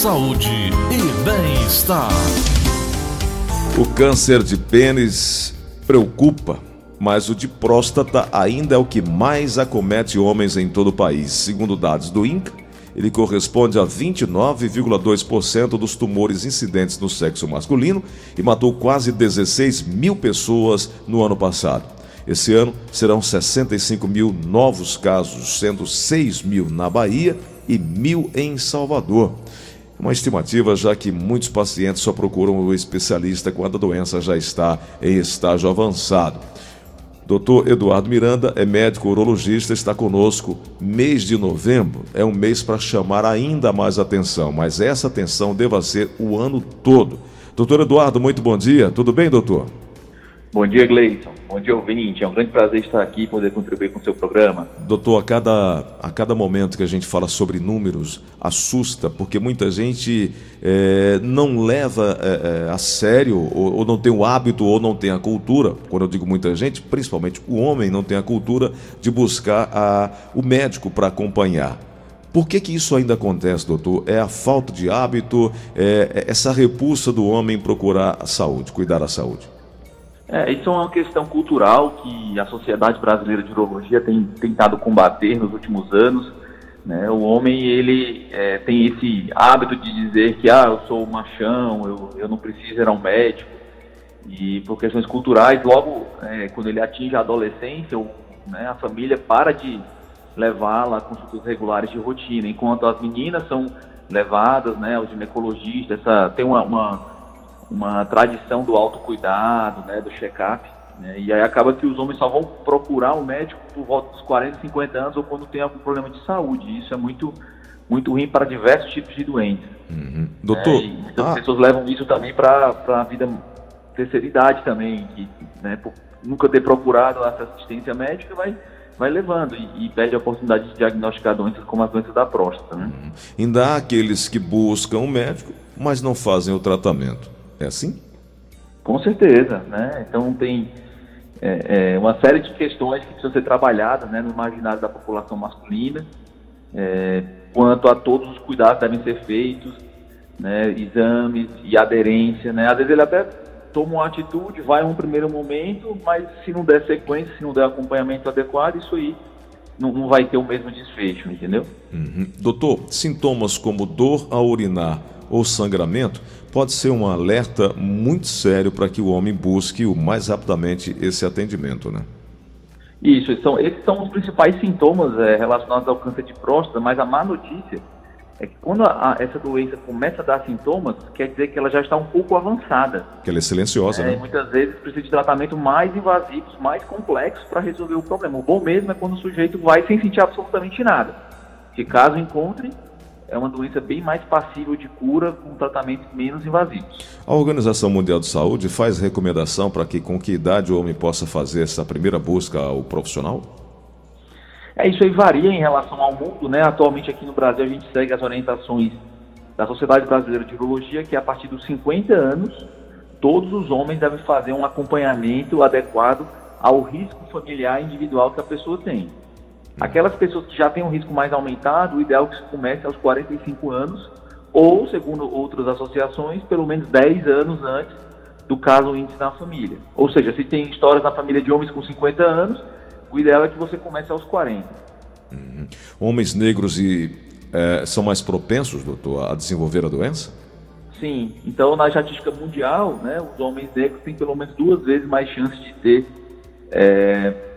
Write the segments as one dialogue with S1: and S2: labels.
S1: saúde e bem-estar.
S2: O câncer de pênis preocupa, mas o de próstata ainda é o que mais acomete homens em todo o país. Segundo dados do INCA, ele corresponde a 29,2% dos tumores incidentes no sexo masculino e matou quase 16 mil pessoas no ano passado. Esse ano serão 65 mil novos casos, sendo 6 mil na Bahia e mil em Salvador. Uma estimativa, já que muitos pacientes só procuram o especialista quando a doença já está em estágio avançado. Doutor Eduardo Miranda é médico urologista, está conosco. Mês de novembro é um mês para chamar ainda mais atenção, mas essa atenção deva ser o ano todo. Doutor Eduardo, muito bom dia. Tudo bem, doutor?
S3: Bom dia, Gleison. Bom dia, ouvinte. É um grande prazer estar aqui e poder contribuir com o seu programa.
S2: Doutor, a cada, a cada momento que a gente fala sobre números, assusta, porque muita gente é, não leva é, a sério, ou, ou, não tem o hábito, ou não tem a cultura. Quando eu digo muita gente, principalmente o homem não tem a cultura de buscar a, o médico para acompanhar. Por que, que isso ainda acontece, doutor? É a falta de hábito, é, é essa repulsa do homem procurar a saúde, cuidar da saúde?
S3: É, isso é uma questão cultural que a Sociedade Brasileira de Urologia tem tentado combater nos últimos anos. Né? O homem ele é, tem esse hábito de dizer que ah, eu sou machão, eu, eu não preciso ir a um médico. E por questões culturais, logo é, quando ele atinge a adolescência, ou, né, a família para de levá-la a consultas regulares de rotina, enquanto as meninas são levadas né, ao ginecologista, essa, tem uma, uma uma tradição do autocuidado, né, do check-up, né, e aí acaba que os homens só vão procurar o um médico por volta dos 40, 50 anos ou quando tem algum problema de saúde. E isso é muito, muito ruim para diversos tipos de doenças.
S2: Uhum. Doutor, é,
S3: e muitas ah. pessoas levam isso também para a vida terceira idade também, que né, por nunca ter procurado essa assistência médica vai vai levando e, e, perde a oportunidade de diagnosticar doenças como as doenças da próstata. Né? Uhum.
S2: Ainda há aqueles que buscam o médico, mas não fazem o tratamento. É assim?
S3: Com certeza, né? Então tem é, é, uma série de questões que precisam ser trabalhadas né, no imaginário da população masculina, é, quanto a todos os cuidados que devem ser feitos, né, exames e aderência, né? Às vezes ele até toma uma atitude, vai um primeiro momento, mas se não der sequência, se não der acompanhamento adequado, isso aí não, não vai ter o mesmo desfecho, entendeu?
S2: Uhum. Doutor, sintomas como dor ao urinar ou sangramento pode ser um alerta muito sério para que o homem busque o mais rapidamente esse atendimento, né?
S3: Isso, são, esses são os principais sintomas é, relacionados ao câncer de próstata, mas a má notícia é que quando a, essa doença começa a dar sintomas, quer dizer que ela já está um pouco avançada.
S2: Que ela é silenciosa, é, né?
S3: Muitas vezes precisa de tratamento mais invasivos, mais complexos para resolver o problema. O bom mesmo é quando o sujeito vai sem sentir absolutamente nada. Que caso encontre, é uma doença bem mais passível de cura com tratamentos menos invasivos.
S2: A Organização Mundial de Saúde faz recomendação para que com que idade o homem possa fazer essa primeira busca ao profissional?
S3: É, isso aí varia em relação ao mundo, né? Atualmente aqui no Brasil a gente segue as orientações da Sociedade Brasileira de Urologia, que a partir dos 50 anos, todos os homens devem fazer um acompanhamento adequado ao risco familiar individual que a pessoa tem. Aquelas pessoas que já têm um risco mais aumentado, o ideal é que se comece aos 45 anos, ou, segundo outras associações, pelo menos 10 anos antes do caso índice na família. Ou seja, se tem histórias na família de homens com 50 anos, o ideal é que você comece aos 40.
S2: Uhum. Homens negros e, é, são mais propensos, doutor, a desenvolver a doença?
S3: Sim. Então, na estatística mundial, né, os homens negros têm pelo menos duas vezes mais chances de ter é,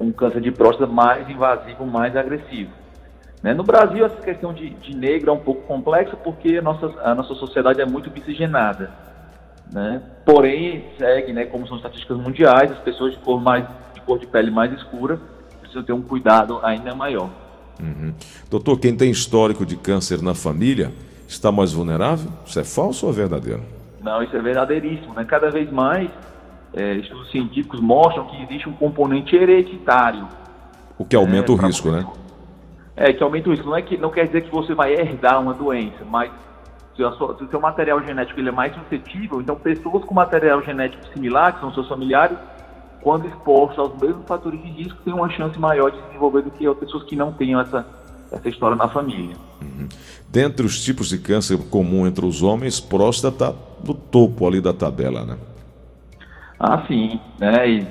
S3: um câncer de próstata mais invasivo, mais agressivo. Né? No Brasil, essa questão de, de, negro é um pouco complexa porque a nossa, a nossa sociedade é muito miscigenada. Né? Porém, segue, né, como são estatísticas mundiais, as pessoas de cor, mais, de cor de pele mais escura precisam ter um cuidado ainda maior.
S2: Uhum. Doutor, quem tem histórico de câncer na família está mais vulnerável? Isso é falso ou é verdadeiro?
S3: Não, isso é verdadeiríssimo. Né? Cada vez mais é, estudos científicos mostram que existe um componente hereditário.
S2: O que aumenta é, o risco, né?
S3: É, que aumenta o risco. Não, é que, não quer dizer que você vai herdar uma doença, mas se, sua, se o seu material genético ele é mais suscetível, então pessoas com material genético similar, que são seus familiares, quando expostos aos mesmos fatores de risco, têm uma chance maior de se desenvolver do que outras pessoas que não tenham essa, essa história na família.
S2: Uhum. Dentre os tipos de câncer comum entre os homens, próstata está no topo ali da tabela, né?
S3: Ah, sim, né? E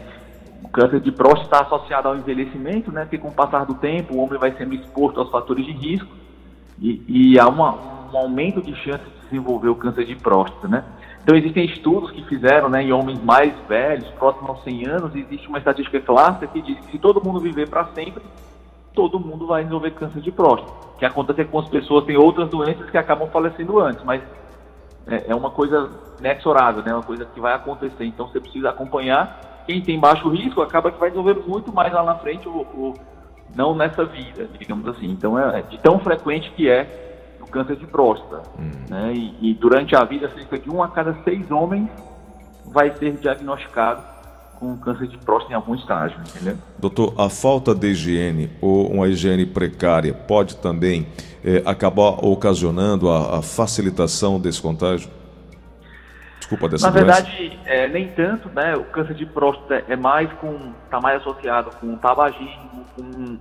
S3: o câncer de próstata está associado ao envelhecimento, né? Porque com o passar do tempo o homem vai sendo exposto aos fatores de risco e, e há uma, um aumento de chance de desenvolver o câncer de próstata, né? Então existem estudos que fizeram, né, em homens mais velhos, próximos aos 100 anos, existe uma estatística clássica que diz que se todo mundo viver para sempre, todo mundo vai desenvolver câncer de próstata. O que acontece é que algumas pessoas têm outras doenças que acabam falecendo antes, mas é, é uma coisa inexorável, né? Uma coisa que vai acontecer. Então você precisa acompanhar. Quem tem baixo risco acaba que vai desenvolver muito mais lá na frente, ou, ou não nessa vida, digamos assim. Então é, é de tão frequente que é o câncer de próstata. Hum. Né? E, e durante a vida, cerca de um a cada seis homens vai ser diagnosticado com câncer de próstata em algum estágio, entendeu?
S2: Doutor, a falta de higiene ou uma higiene precária pode também eh, acabar ocasionando a, a, facilitação desse contágio? Desculpa dessa
S3: Na doença. verdade, é, nem tanto, né? O câncer de próstata é mais com, está mais associado com tabagismo, com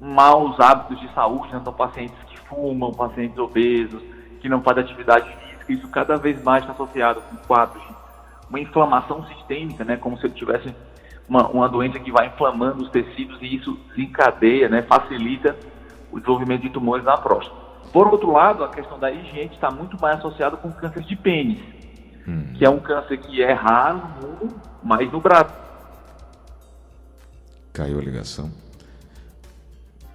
S3: maus hábitos de saúde, né? então pacientes que fumam, pacientes obesos, que não fazem atividade física, isso cada vez mais está associado com quadros de uma inflamação sistêmica, né, como se ele tivesse uma, uma doença que vai inflamando os tecidos e isso desencadeia, né, facilita o desenvolvimento de tumores na próstata. Por outro lado, a questão da higiene está muito mais associada com câncer de pênis, hum. que é um câncer que é raro no mundo, mas no Brasil.
S2: Caiu a ligação.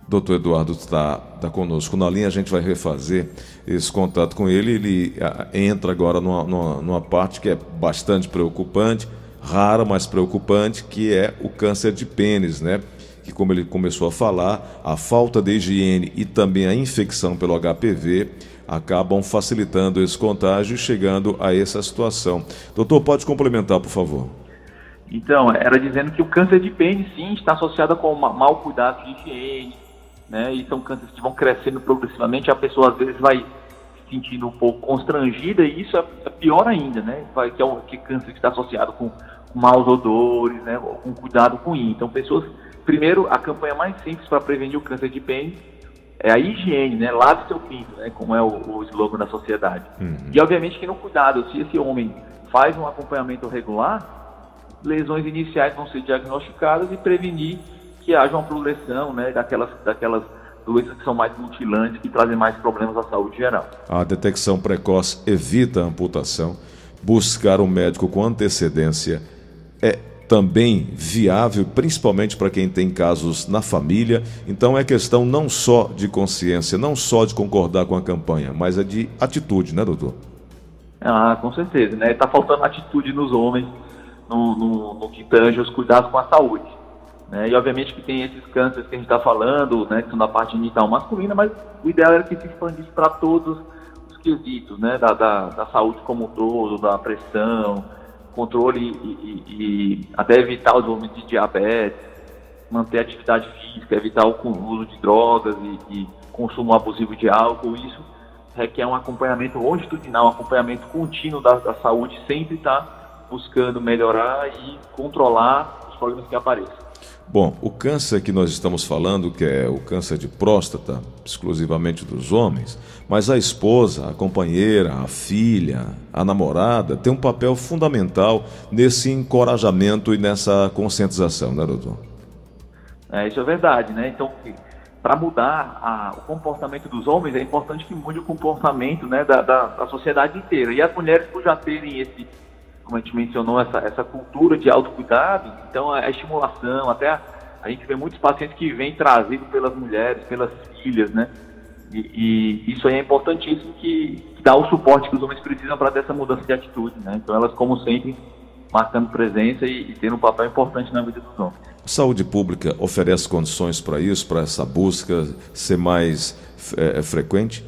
S2: Doutor Eduardo está tá conosco na linha, a gente vai refazer esse contato com ele. Ele entra agora numa, numa, numa, parte que é bastante preocupante, rara, mas preocupante, que é o câncer de pênis, né? Que, como ele começou a falar, a falta de higiene e também a infecção pelo HPV acabam facilitando esse contágio e chegando a essa situação. Doutor, pode complementar, por favor.
S3: Então, era dizendo que o câncer de pênis, sim, está associado com mau cuidado de higiene, né? E são cânceres que vão crescendo progressivamente, a pessoa às vezes vai se sentindo um pouco constrangida e isso é, é pior ainda, né? Vai, que é um que câncer que está associado com, com maus odores, né? Com cuidado isso. Então, pessoas, primeiro, a campanha mais simples para prevenir o câncer de pênis é a higiene, né? Lave seu pinto, né? Como é o, o slogan da sociedade. Uhum. E obviamente que no cuidado, se esse homem faz um acompanhamento regular, lesões iniciais vão ser diagnosticadas e prevenir que haja uma progressão né, daquelas, daquelas doenças que são mais mutilantes, que trazem mais problemas à saúde geral.
S2: A detecção precoce evita a amputação. Buscar um médico com antecedência é também viável, principalmente para quem tem casos na família. Então é questão não só de consciência, não só de concordar com a campanha, mas é de atitude, né, doutor?
S3: Ah, com certeza, né? Está faltando atitude nos homens no, no, no que tange os cuidados com a saúde. Né? E obviamente que tem esses cânceres que a gente está falando, né, que são da parte genital masculina, mas o ideal era que se expandisse para todos os quesitos, né, da, da, da, saúde como um todo, da pressão, controle e, e, e até evitar o desenvolvimento de diabetes, manter a atividade física, evitar o uso de drogas e, e consumo abusivo de álcool, isso requer um acompanhamento longitudinal, um acompanhamento contínuo da, da saúde, sempre estar tá buscando melhorar e controlar os problemas que apareçam.
S2: Bom, o câncer que nós estamos falando, que é o câncer de próstata, exclusivamente dos homens, mas a esposa, a companheira, a filha, a namorada, tem um papel fundamental nesse encorajamento e nessa conscientização, né, doutor?
S3: É, isso é verdade, né? Então, para mudar a, o comportamento dos homens, é importante que mude o comportamento né, da, da, da sociedade inteira. E as mulheres, por já terem esse como a gente mencionou, essa, essa cultura de autocuidado, então a, a estimulação, até a, a, gente vê muitos pacientes que vêm trazidos pelas mulheres, pelas filhas, né? E, e isso aí é importantíssimo que, que, dá o suporte que os homens precisam para ter essa mudança de atitude, né? Então elas, como sempre, marcando presença e, e tendo um papel importante na vida dos homens.
S2: Saúde pública oferece condições para isso, para essa busca ser mais é, frequente?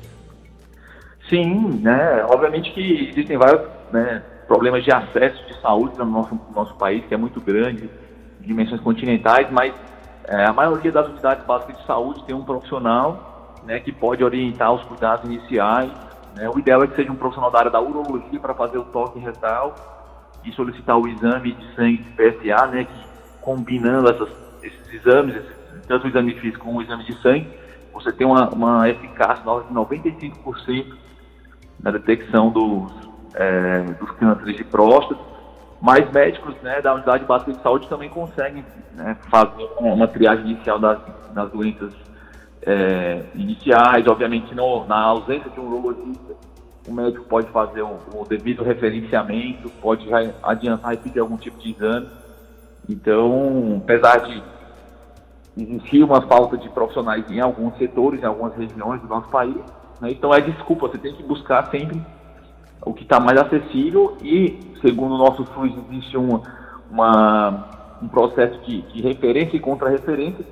S3: Sim, né? Obviamente que existem vários né, problemas de acesso de saúde no nosso, no nosso país, que é muito grande, dimensões continentais, mas é, a maioria das unidades básicas de saúde tem um profissional né, que pode orientar os cuidados iniciais. Né? O ideal é que seja um profissional da área da urologia para fazer o toque retal e solicitar o exame de sangue de PSA, né, que combinando essas, esses exames, esses, tanto o exame físico como o exame de sangue, você tem uma, uma eficácia de 95% na detecção dos, é, dos cânceres de próstata, mas médicos né, da unidade básica de saúde também conseguem né, fazer uma triagem inicial das, das doenças é, iniciais, obviamente no, na ausência de um urologista, o médico pode fazer o, devido referenciamento, pode adiantar e pedir algum tipo de exame. Então, apesar de existir uma falta de profissionais em alguns setores, em algumas regiões do nosso país, né, então é desculpa, você tem que buscar sempre o que está mais acessível e, segundo o nosso SUS, existe uma, uma um processo de, de referência e contra-referência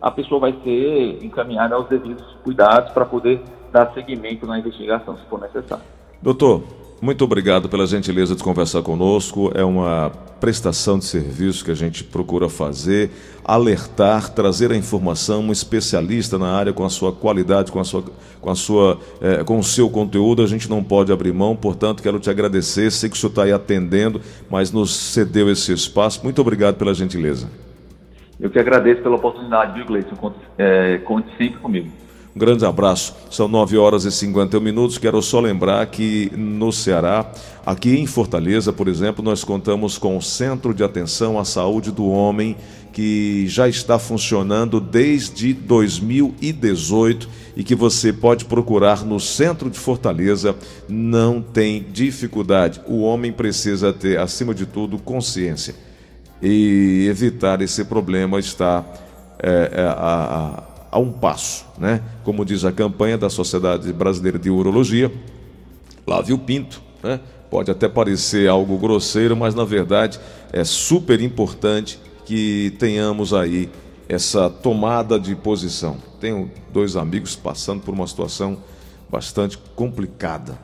S3: a pessoa vai ser encaminhada aos devidos cuidados para poder dar seguimento na investigação, se for necessário.
S2: Doutor, muito obrigado pela gentileza de conversar conosco. É uma prestação de serviço que a gente procura fazer, alertar, trazer a informação, um especialista na área com a sua qualidade, com a sua, com a sua, é, com o seu conteúdo. A gente não pode abrir mão. Portanto, quero te agradecer. Sei que o senhor está aí atendendo, mas nos cedeu esse espaço. Muito obrigado pela gentileza.
S3: Eu que agradeço pela oportunidade, viu, Gleison? Conte, é, conte sempre comigo.
S2: Um grande abraço. São 9 horas e 51 minutos. Quero só lembrar que no Ceará, aqui em Fortaleza, por exemplo, nós contamos com o Centro de Atenção à Saúde do Homem, que já está funcionando desde 2018 e que você pode procurar no centro de Fortaleza. Não tem dificuldade. O homem precisa ter, acima de tudo, consciência e evitar esse problema está é, é, a, a, um passo, né? Como diz a campanha da Sociedade Brasileira de Urologia, lave o pinto, né? Pode até parecer algo grosseiro, mas na verdade é super importante que tenhamos aí essa tomada de posição. Tenho dois amigos passando por uma situação bastante complicada,